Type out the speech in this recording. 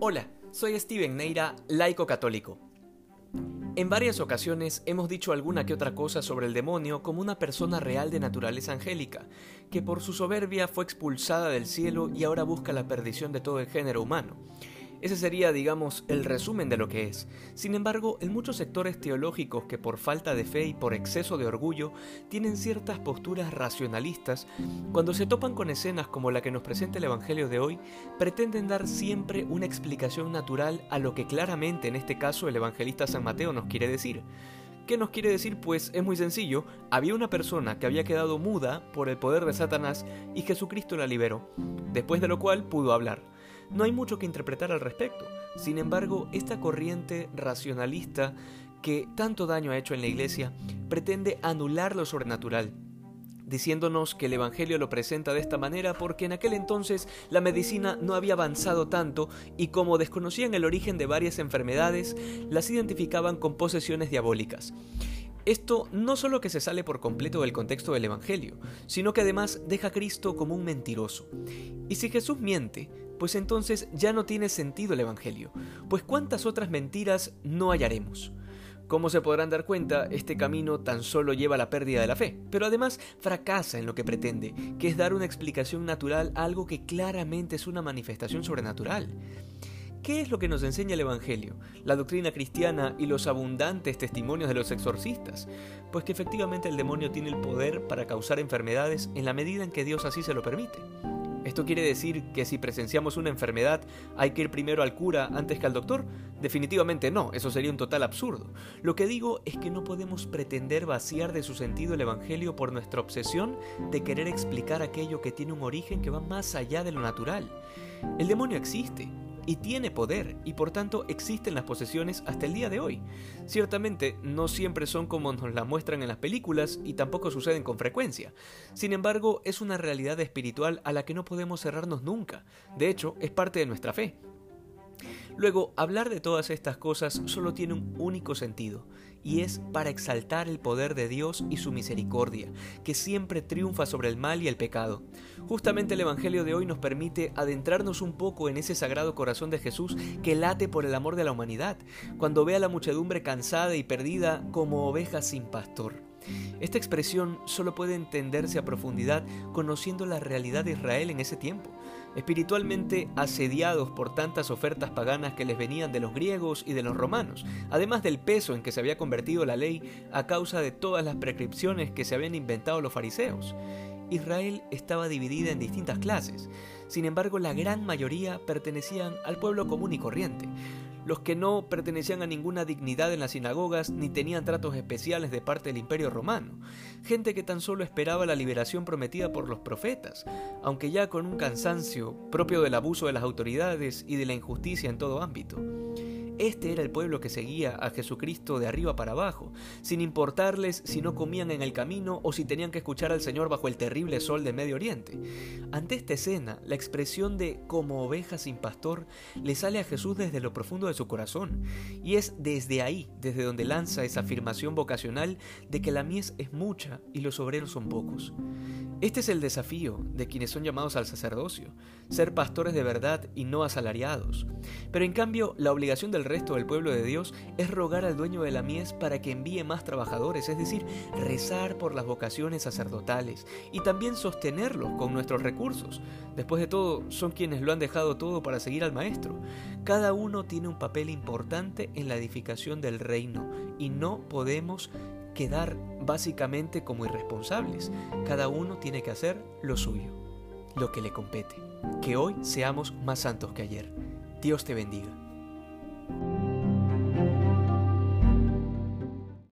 Hola, soy Steven Neira, laico católico. En varias ocasiones hemos dicho alguna que otra cosa sobre el demonio como una persona real de naturaleza angélica, que por su soberbia fue expulsada del cielo y ahora busca la perdición de todo el género humano. Ese sería, digamos, el resumen de lo que es. Sin embargo, en muchos sectores teológicos que por falta de fe y por exceso de orgullo tienen ciertas posturas racionalistas, cuando se topan con escenas como la que nos presenta el Evangelio de hoy, pretenden dar siempre una explicación natural a lo que claramente en este caso el evangelista San Mateo nos quiere decir. ¿Qué nos quiere decir? Pues es muy sencillo, había una persona que había quedado muda por el poder de Satanás y Jesucristo la liberó, después de lo cual pudo hablar. No hay mucho que interpretar al respecto. Sin embargo, esta corriente racionalista que tanto daño ha hecho en la Iglesia pretende anular lo sobrenatural, diciéndonos que el Evangelio lo presenta de esta manera porque en aquel entonces la medicina no había avanzado tanto y como desconocían el origen de varias enfermedades, las identificaban con posesiones diabólicas. Esto no solo que se sale por completo del contexto del Evangelio, sino que además deja a Cristo como un mentiroso. Y si Jesús miente, pues entonces ya no tiene sentido el Evangelio, pues cuántas otras mentiras no hallaremos. Como se podrán dar cuenta, este camino tan solo lleva a la pérdida de la fe, pero además fracasa en lo que pretende, que es dar una explicación natural a algo que claramente es una manifestación sobrenatural. ¿Qué es lo que nos enseña el Evangelio, la doctrina cristiana y los abundantes testimonios de los exorcistas? Pues que efectivamente el demonio tiene el poder para causar enfermedades en la medida en que Dios así se lo permite. ¿Esto quiere decir que si presenciamos una enfermedad hay que ir primero al cura antes que al doctor? Definitivamente no, eso sería un total absurdo. Lo que digo es que no podemos pretender vaciar de su sentido el Evangelio por nuestra obsesión de querer explicar aquello que tiene un origen que va más allá de lo natural. El demonio existe, y tiene poder, y por tanto existen las posesiones hasta el día de hoy. Ciertamente no siempre son como nos las muestran en las películas y tampoco suceden con frecuencia. Sin embargo, es una realidad espiritual a la que no podemos cerrarnos nunca. De hecho, es parte de nuestra fe. Luego, hablar de todas estas cosas solo tiene un único sentido, y es para exaltar el poder de Dios y su misericordia, que siempre triunfa sobre el mal y el pecado. Justamente el Evangelio de hoy nos permite adentrarnos un poco en ese sagrado corazón de Jesús que late por el amor de la humanidad, cuando ve a la muchedumbre cansada y perdida como ovejas sin pastor. Esta expresión solo puede entenderse a profundidad conociendo la realidad de Israel en ese tiempo, espiritualmente asediados por tantas ofertas paganas que les venían de los griegos y de los romanos, además del peso en que se había convertido la ley a causa de todas las prescripciones que se habían inventado los fariseos. Israel estaba dividida en distintas clases, sin embargo la gran mayoría pertenecían al pueblo común y corriente, los que no pertenecían a ninguna dignidad en las sinagogas ni tenían tratos especiales de parte del imperio romano, gente que tan solo esperaba la liberación prometida por los profetas, aunque ya con un cansancio propio del abuso de las autoridades y de la injusticia en todo ámbito. Este era el pueblo que seguía a Jesucristo de arriba para abajo, sin importarles si no comían en el camino o si tenían que escuchar al Señor bajo el terrible sol del Medio Oriente. Ante esta escena, la expresión de como oveja sin pastor le sale a Jesús desde lo profundo de su corazón, y es desde ahí, desde donde lanza esa afirmación vocacional de que la mies es mucha y los obreros son pocos. Este es el desafío de quienes son llamados al sacerdocio, ser pastores de verdad y no asalariados. Pero en cambio, la obligación del resto del pueblo de Dios es rogar al dueño de la mies para que envíe más trabajadores, es decir, rezar por las vocaciones sacerdotales y también sostenerlos con nuestros recursos. Después de todo, son quienes lo han dejado todo para seguir al Maestro. Cada uno tiene un papel importante en la edificación del reino y no podemos quedar básicamente como irresponsables. Cada uno tiene que hacer lo suyo, lo que le compete. Que hoy seamos más santos que ayer. Dios te bendiga. Thank you.